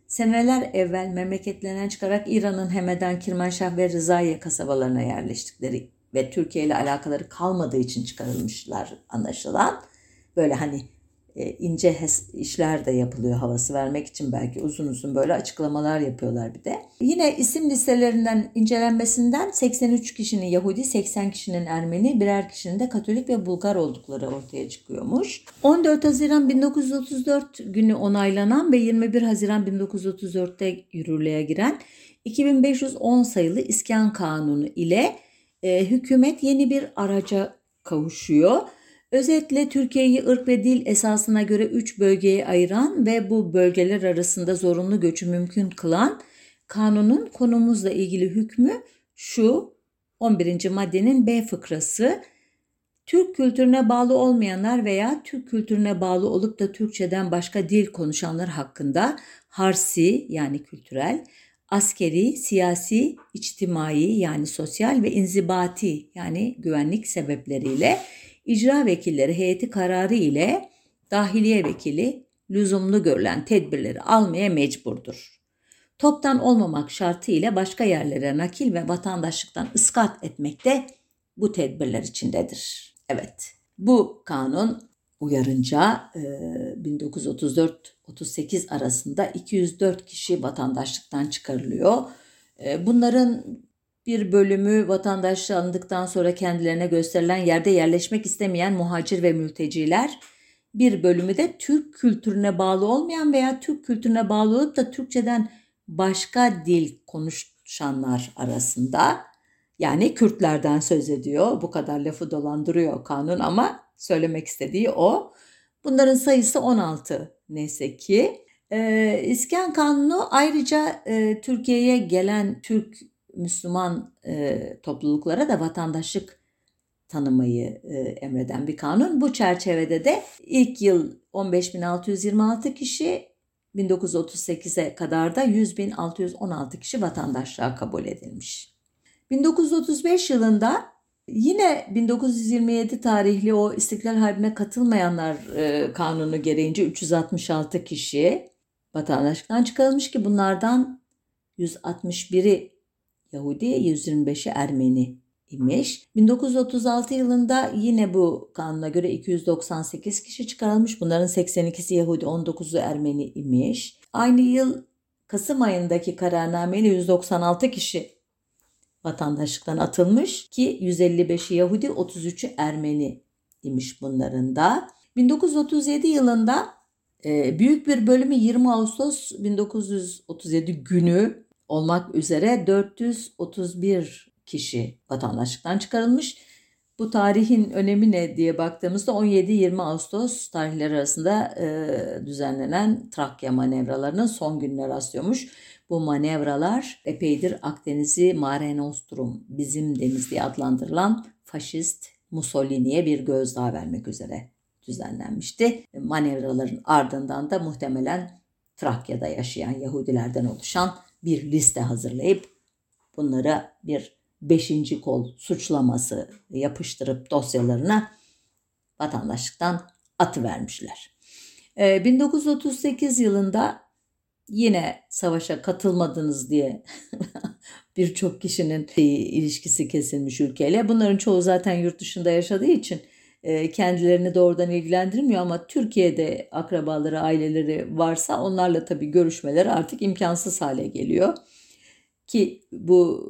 seneler evvel memleketlerinden çıkarak İran'ın Hemeden, Kirmanşah ve Rızaiye kasabalarına yerleştikleri ve Türkiye ile alakaları kalmadığı için çıkarılmışlar anlaşılan. Böyle hani ince işler de yapılıyor havası vermek için belki uzun uzun böyle açıklamalar yapıyorlar bir de. Yine isim listelerinden incelenmesinden 83 kişinin Yahudi, 80 kişinin Ermeni, birer kişinin de Katolik ve Bulgar oldukları ortaya çıkıyormuş. 14 Haziran 1934 günü onaylanan ve 21 Haziran 1934'te yürürlüğe giren 2510 sayılı İskan Kanunu ile e, hükümet yeni bir araca kavuşuyor. Özetle Türkiye'yi ırk ve dil esasına göre 3 bölgeye ayıran ve bu bölgeler arasında zorunlu göçü mümkün kılan kanunun konumuzla ilgili hükmü şu 11. maddenin B fıkrası Türk kültürüne bağlı olmayanlar veya Türk kültürüne bağlı olup da Türkçeden başka dil konuşanlar hakkında harsi yani kültürel, askeri, siyasi, içtimai yani sosyal ve inzibati yani güvenlik sebepleriyle icra vekilleri heyeti kararı ile dahiliye vekili lüzumlu görülen tedbirleri almaya mecburdur. Toptan olmamak şartı ile başka yerlere nakil ve vatandaşlıktan ıskat etmek de bu tedbirler içindedir. Evet, bu kanun uyarınca 1934-38 arasında 204 kişi vatandaşlıktan çıkarılıyor. Bunların bir bölümü vatandaşlığı alındıktan sonra kendilerine gösterilen yerde yerleşmek istemeyen muhacir ve mülteciler, bir bölümü de Türk kültürüne bağlı olmayan veya Türk kültürüne bağlı olup da Türkçeden başka dil konuşanlar arasında yani Kürtlerden söz ediyor. Bu kadar lafı dolandırıyor kanun ama söylemek istediği o. Bunların sayısı 16 neyse ki. Ee, İskan Kanunu ayrıca e, Türkiye'ye gelen Türk Müslüman e, topluluklara da vatandaşlık tanımayı e, emreden bir kanun. Bu çerçevede de ilk yıl 15.626 kişi 1938'e kadar da 100.616 kişi vatandaşlığa kabul edilmiş. 1935 yılında yine 1927 tarihli o İstiklal Harbi'ne katılmayanlar e, kanunu gereğince 366 kişi vatandaşlıktan çıkarılmış ki bunlardan 161'i Yahudi, 125'i Ermeni imiş. 1936 yılında yine bu kanuna göre 298 kişi çıkarılmış. Bunların 82'si Yahudi, 19'u Ermeni imiş. Aynı yıl Kasım ayındaki kararnameyle 196 kişi vatandaşlıktan atılmış ki 155'i Yahudi, 33'ü Ermeni imiş bunların da. 1937 yılında e, büyük bir bölümü 20 Ağustos 1937 günü olmak üzere 431 kişi vatandaşlıktan çıkarılmış. Bu tarihin önemi ne diye baktığımızda 17-20 Ağustos tarihleri arasında e, düzenlenen Trakya manevralarının son gününe rastlıyormuş. Bu manevralar epeydir Akdeniz'i Mare Nostrum, bizim deniz diye adlandırılan faşist Mussolini'ye bir gözdağı vermek üzere düzenlenmişti. Manevraların ardından da muhtemelen Trakya'da yaşayan Yahudilerden oluşan bir liste hazırlayıp bunlara bir beşinci kol suçlaması yapıştırıp dosyalarına vatandaşlıktan atı vermişler. 1938 yılında yine savaşa katılmadınız diye birçok kişinin ilişkisi kesilmiş ülkeyle. Bunların çoğu zaten yurt dışında yaşadığı için e, kendilerini doğrudan ilgilendirmiyor ama Türkiye'de akrabaları, aileleri varsa onlarla tabii görüşmeleri artık imkansız hale geliyor. Ki bu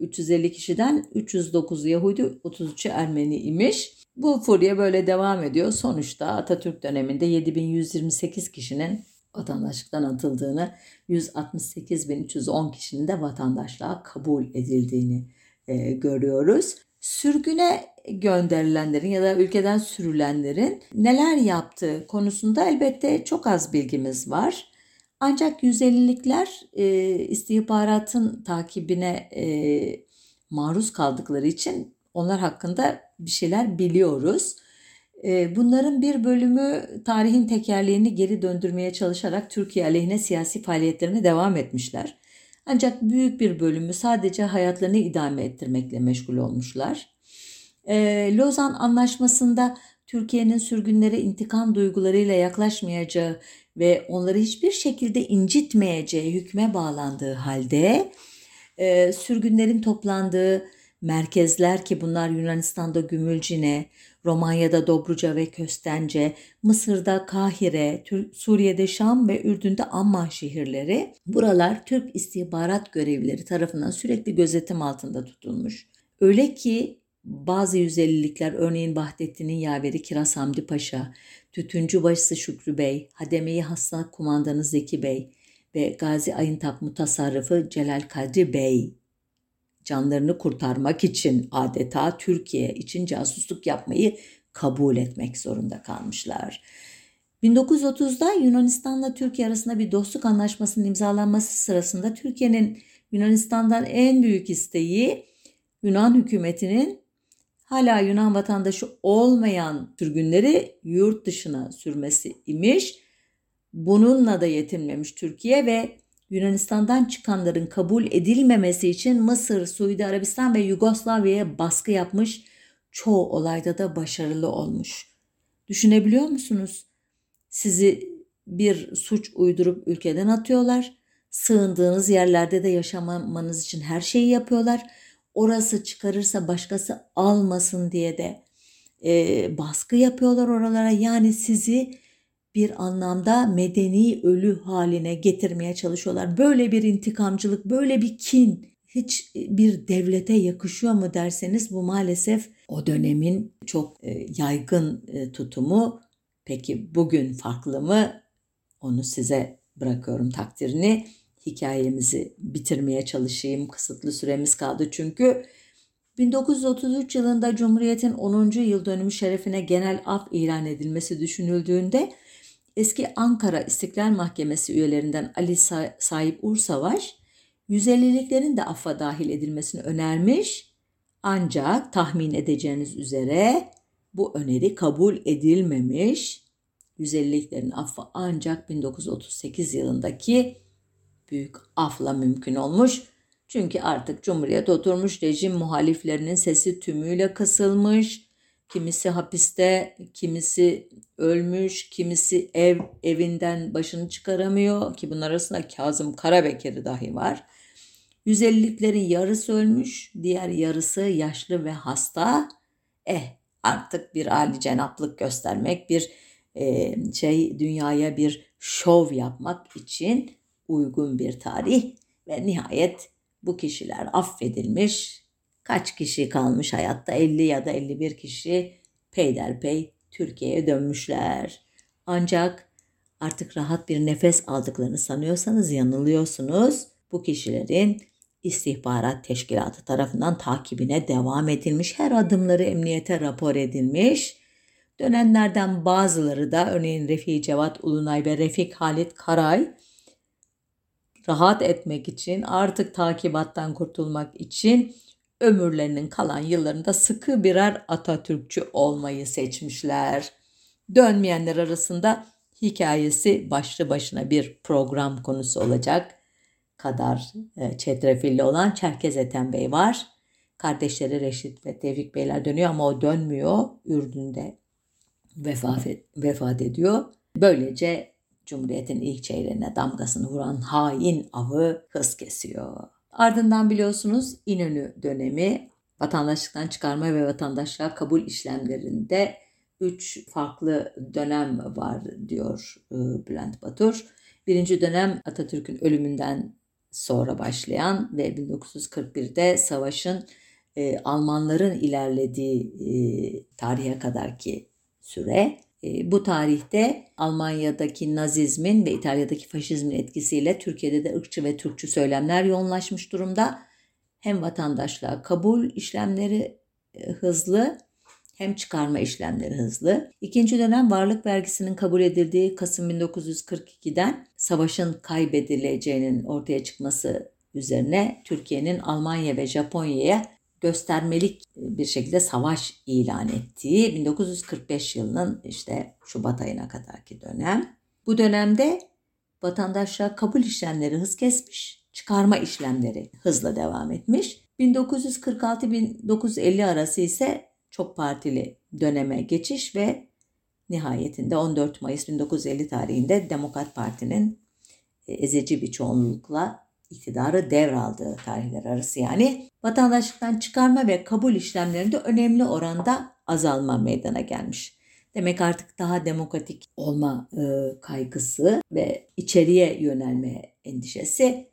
350 kişiden 309 Yahudi, 33'ü Ermeni imiş. Bu furya böyle devam ediyor. Sonuçta Atatürk döneminde 7128 kişinin vatandaşlıktan atıldığını, 168.310 kişinin de vatandaşlığa kabul edildiğini e, görüyoruz. Sürgüne gönderilenlerin ya da ülkeden sürülenlerin neler yaptığı konusunda elbette çok az bilgimiz var. Ancak 150'likler e, istihbaratın takibine e, maruz kaldıkları için onlar hakkında bir şeyler biliyoruz. E, bunların bir bölümü tarihin tekerleğini geri döndürmeye çalışarak Türkiye aleyhine siyasi faaliyetlerine devam etmişler. Ancak büyük bir bölümü sadece hayatlarını idame ettirmekle meşgul olmuşlar. Lozan Anlaşması'nda Türkiye'nin sürgünlere intikam duygularıyla yaklaşmayacağı ve onları hiçbir şekilde incitmeyeceği hükme bağlandığı halde sürgünlerin toplandığı merkezler ki bunlar Yunanistan'da Gümülcine, Romanya'da Dobruca ve Köstence, Mısır'da Kahire, Suriye'de Şam ve Ürdün'de Amman şehirleri. Buralar Türk istihbarat görevlileri tarafından sürekli gözetim altında tutulmuş. Öyle ki bazı 150'likler örneğin Bahdettin'in yaveri Kiraz Hamdi Paşa, Tütüncü Başısı Şükrü Bey, Hademeyi Hasta Kumandanı Zeki Bey ve Gazi Ayıntap Mutasarrıfı Celal Kadri Bey canlarını kurtarmak için adeta Türkiye için casusluk yapmayı kabul etmek zorunda kalmışlar. 1930'da Yunanistan'la Türkiye arasında bir dostluk anlaşmasının imzalanması sırasında Türkiye'nin Yunanistan'dan en büyük isteği Yunan hükümetinin hala Yunan vatandaşı olmayan sürgünleri yurt dışına sürmesi imiş. Bununla da yetinmemiş Türkiye ve Yunanistan'dan çıkanların kabul edilmemesi için Mısır, Suudi Arabistan ve Yugoslavya'ya baskı yapmış, çoğu olayda da başarılı olmuş. Düşünebiliyor musunuz? Sizi bir suç uydurup ülkeden atıyorlar. Sığındığınız yerlerde de yaşamanız için her şeyi yapıyorlar. Orası çıkarırsa başkası almasın diye de e, baskı yapıyorlar oralara. Yani sizi bir anlamda medeni ölü haline getirmeye çalışıyorlar. Böyle bir intikamcılık, böyle bir kin hiç bir devlete yakışıyor mu derseniz bu maalesef o dönemin çok e, yaygın e, tutumu. Peki bugün farklı mı? Onu size bırakıyorum takdirini. Hikayemizi bitirmeye çalışayım. Kısıtlı süremiz kaldı çünkü. 1933 yılında Cumhuriyet'in 10. yıl dönümü şerefine genel af ilan edilmesi düşünüldüğünde eski Ankara İstiklal Mahkemesi üyelerinden Ali Sahip Ursavaş, 150'liklerin de affa dahil edilmesini önermiş ancak tahmin edeceğiniz üzere bu öneri kabul edilmemiş. 150'liklerin affı ancak 1938 yılındaki büyük afla mümkün olmuş. Çünkü artık Cumhuriyet oturmuş rejim muhaliflerinin sesi tümüyle kısılmış Kimisi hapiste, kimisi ölmüş, kimisi ev evinden başını çıkaramıyor ki bunlar arasında Kazım Karabekir'i dahi var. 150'liklerin yarısı ölmüş, diğer yarısı yaşlı ve hasta. Eh artık bir âli cenaplık göstermek, bir e, şey dünyaya bir şov yapmak için uygun bir tarih ve nihayet bu kişiler affedilmiş, Kaç kişi kalmış hayatta? 50 ya da 51 kişi peyderpey Türkiye'ye dönmüşler. Ancak artık rahat bir nefes aldıklarını sanıyorsanız yanılıyorsunuz. Bu kişilerin istihbarat teşkilatı tarafından takibine devam edilmiş. Her adımları emniyete rapor edilmiş. Dönenlerden bazıları da örneğin Refik Cevat Ulunay ve Refik Halit Karay rahat etmek için artık takibattan kurtulmak için ömürlerinin kalan yıllarında sıkı birer Atatürkçü olmayı seçmişler. Dönmeyenler arasında hikayesi başlı başına bir program konusu olacak kadar e, çetrefilli olan Çerkez Ethem Bey var. Kardeşleri Reşit ve Tevfik Beyler dönüyor ama o dönmüyor. Ürdün'de vefat, vefat ediyor. Böylece Cumhuriyet'in ilk çeyreğine damgasını vuran hain avı hız kesiyor. Ardından biliyorsunuz İnönü dönemi vatandaşlıktan çıkarma ve vatandaşlığa kabul işlemlerinde üç farklı dönem var diyor e, Bülent Batur. Birinci dönem Atatürk'ün ölümünden sonra başlayan ve 1941'de savaşın e, Almanların ilerlediği e, tarihe kadarki süre. E, bu tarihte Almanya'daki Nazizmin ve İtalya'daki faşizmin etkisiyle Türkiye'de de ırkçı ve Türkçü söylemler yoğunlaşmış durumda. Hem vatandaşlığa kabul işlemleri e, hızlı hem çıkarma işlemleri hızlı. İkinci dönem varlık vergisinin kabul edildiği Kasım 1942'den savaşın kaybedileceğinin ortaya çıkması üzerine Türkiye'nin Almanya ve Japonya'ya göstermelik bir şekilde savaş ilan ettiği 1945 yılının işte Şubat ayına kadarki dönem. Bu dönemde vatandaşlığa kabul işlemleri hız kesmiş, çıkarma işlemleri hızla devam etmiş. 1946-1950 arası ise çok partili döneme geçiş ve nihayetinde 14 Mayıs 1950 tarihinde Demokrat Parti'nin e, ezici bir çoğunlukla iktidarı devraldığı tarihler arası yani vatandaşlıktan çıkarma ve kabul işlemlerinde önemli oranda azalma meydana gelmiş. Demek artık daha demokratik olma e, kaygısı ve içeriye yönelme endişesi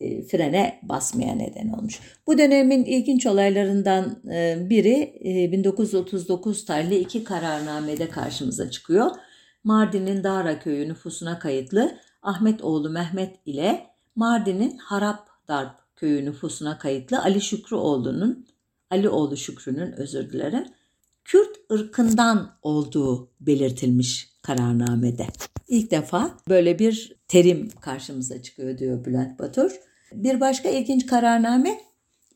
e, frene basmaya neden olmuş. Bu dönemin ilginç olaylarından e, biri e, 1939 tarihli iki kararnamede karşımıza çıkıyor. Mardin'in Dara köyü nüfusuna kayıtlı Ahmet oğlu Mehmet ile Mardin'in Harap Darp köyü nüfusuna kayıtlı Ali Şükrüoğlu'nun Ali oğlu Şükrü'nün özür dilerim Kürt ırkından olduğu belirtilmiş kararnamede. İlk defa böyle bir terim karşımıza çıkıyor diyor Bülent Batur. Bir başka ilginç kararname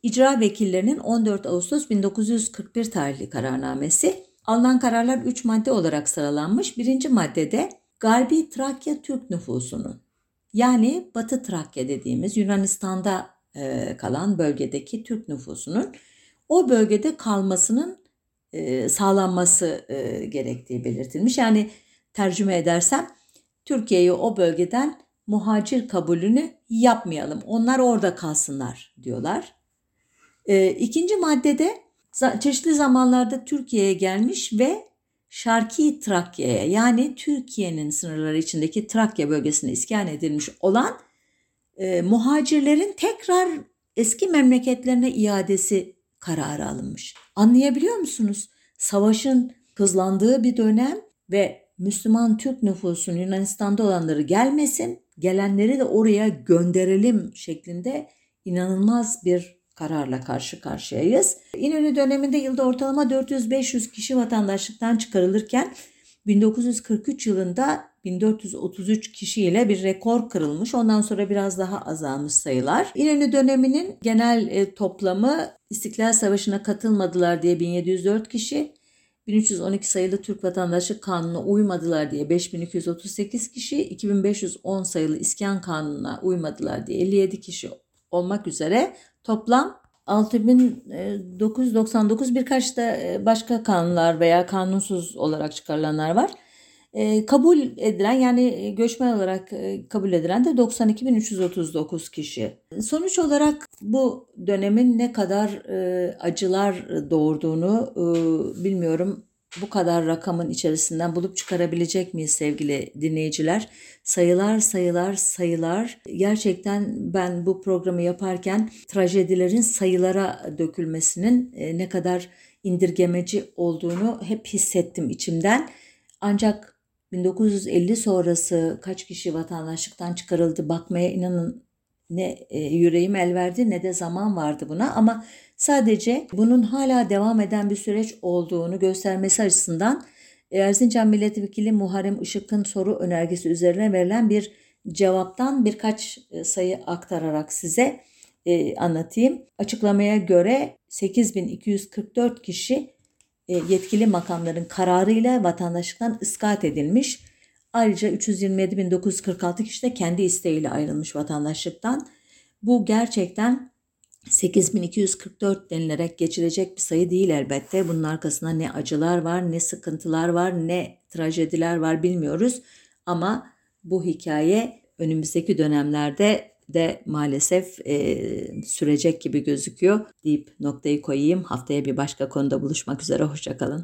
icra vekillerinin 14 Ağustos 1941 tarihli kararnamesi. Alınan kararlar 3 madde olarak sıralanmış. Birinci maddede Garbi Trakya Türk nüfusunun yani Batı Trakya dediğimiz Yunanistan'da e, kalan bölgedeki Türk nüfusunun o bölgede kalmasının e, sağlanması e, gerektiği belirtilmiş. Yani tercüme edersem Türkiye'yi o bölgeden muhacir kabulünü yapmayalım. Onlar orada kalsınlar diyorlar. E, ikinci maddede çeşitli zamanlarda Türkiye'ye gelmiş ve Şarki Trakya'ya yani Türkiye'nin sınırları içindeki Trakya bölgesine iskan edilmiş olan e, muhacirlerin tekrar eski memleketlerine iadesi kararı alınmış. Anlayabiliyor musunuz? Savaşın hızlandığı bir dönem ve Müslüman Türk nüfusunun Yunanistan'da olanları gelmesin, gelenleri de oraya gönderelim şeklinde inanılmaz bir kararla karşı karşıyayız. İnönü döneminde yılda ortalama 400-500 kişi vatandaşlıktan çıkarılırken 1943 yılında 1433 kişiyle bir rekor kırılmış. Ondan sonra biraz daha azalmış sayılar. İnönü döneminin genel e, toplamı İstiklal Savaşı'na katılmadılar diye 1704 kişi, 1312 sayılı Türk Vatandaşlık Kanunu'na uymadılar diye 5238 kişi, 2510 sayılı İskan Kanunu'na uymadılar diye 57 kişi olmak üzere toplam 6999 birkaç da e, başka kanunlar veya kanunsuz olarak çıkarılanlar var. E, kabul edilen yani göçmen olarak e, kabul edilen de 92.339 kişi. Sonuç olarak bu dönemin ne kadar e, acılar doğurduğunu e, bilmiyorum. Bu kadar rakamın içerisinden bulup çıkarabilecek miyiz sevgili dinleyiciler? Sayılar sayılar sayılar. Gerçekten ben bu programı yaparken trajedilerin sayılara dökülmesinin e, ne kadar indirgemeci olduğunu hep hissettim içimden. Ancak 1950 sonrası kaç kişi vatandaşlıktan çıkarıldı bakmaya inanın ne e, yüreğim el verdi ne de zaman vardı buna ama sadece bunun hala devam eden bir süreç olduğunu göstermesi açısından Erzincan Milletvekili Muharrem Işık'ın soru önergesi üzerine verilen bir cevaptan birkaç e, sayı aktararak size e, anlatayım. Açıklamaya göre 8244 kişi e, yetkili makamların kararıyla vatandaşlıktan ıskat edilmiş. Ayrıca 327.946 kişi de kendi isteğiyle ayrılmış vatandaşlıktan. Bu gerçekten 8244 denilerek geçilecek bir sayı değil elbette. Bunun arkasında ne acılar var, ne sıkıntılar var, ne trajediler var bilmiyoruz. Ama bu hikaye önümüzdeki dönemlerde de maalesef e, sürecek gibi gözüküyor deyip noktayı koyayım. Haftaya bir başka konuda buluşmak üzere. Hoşçakalın.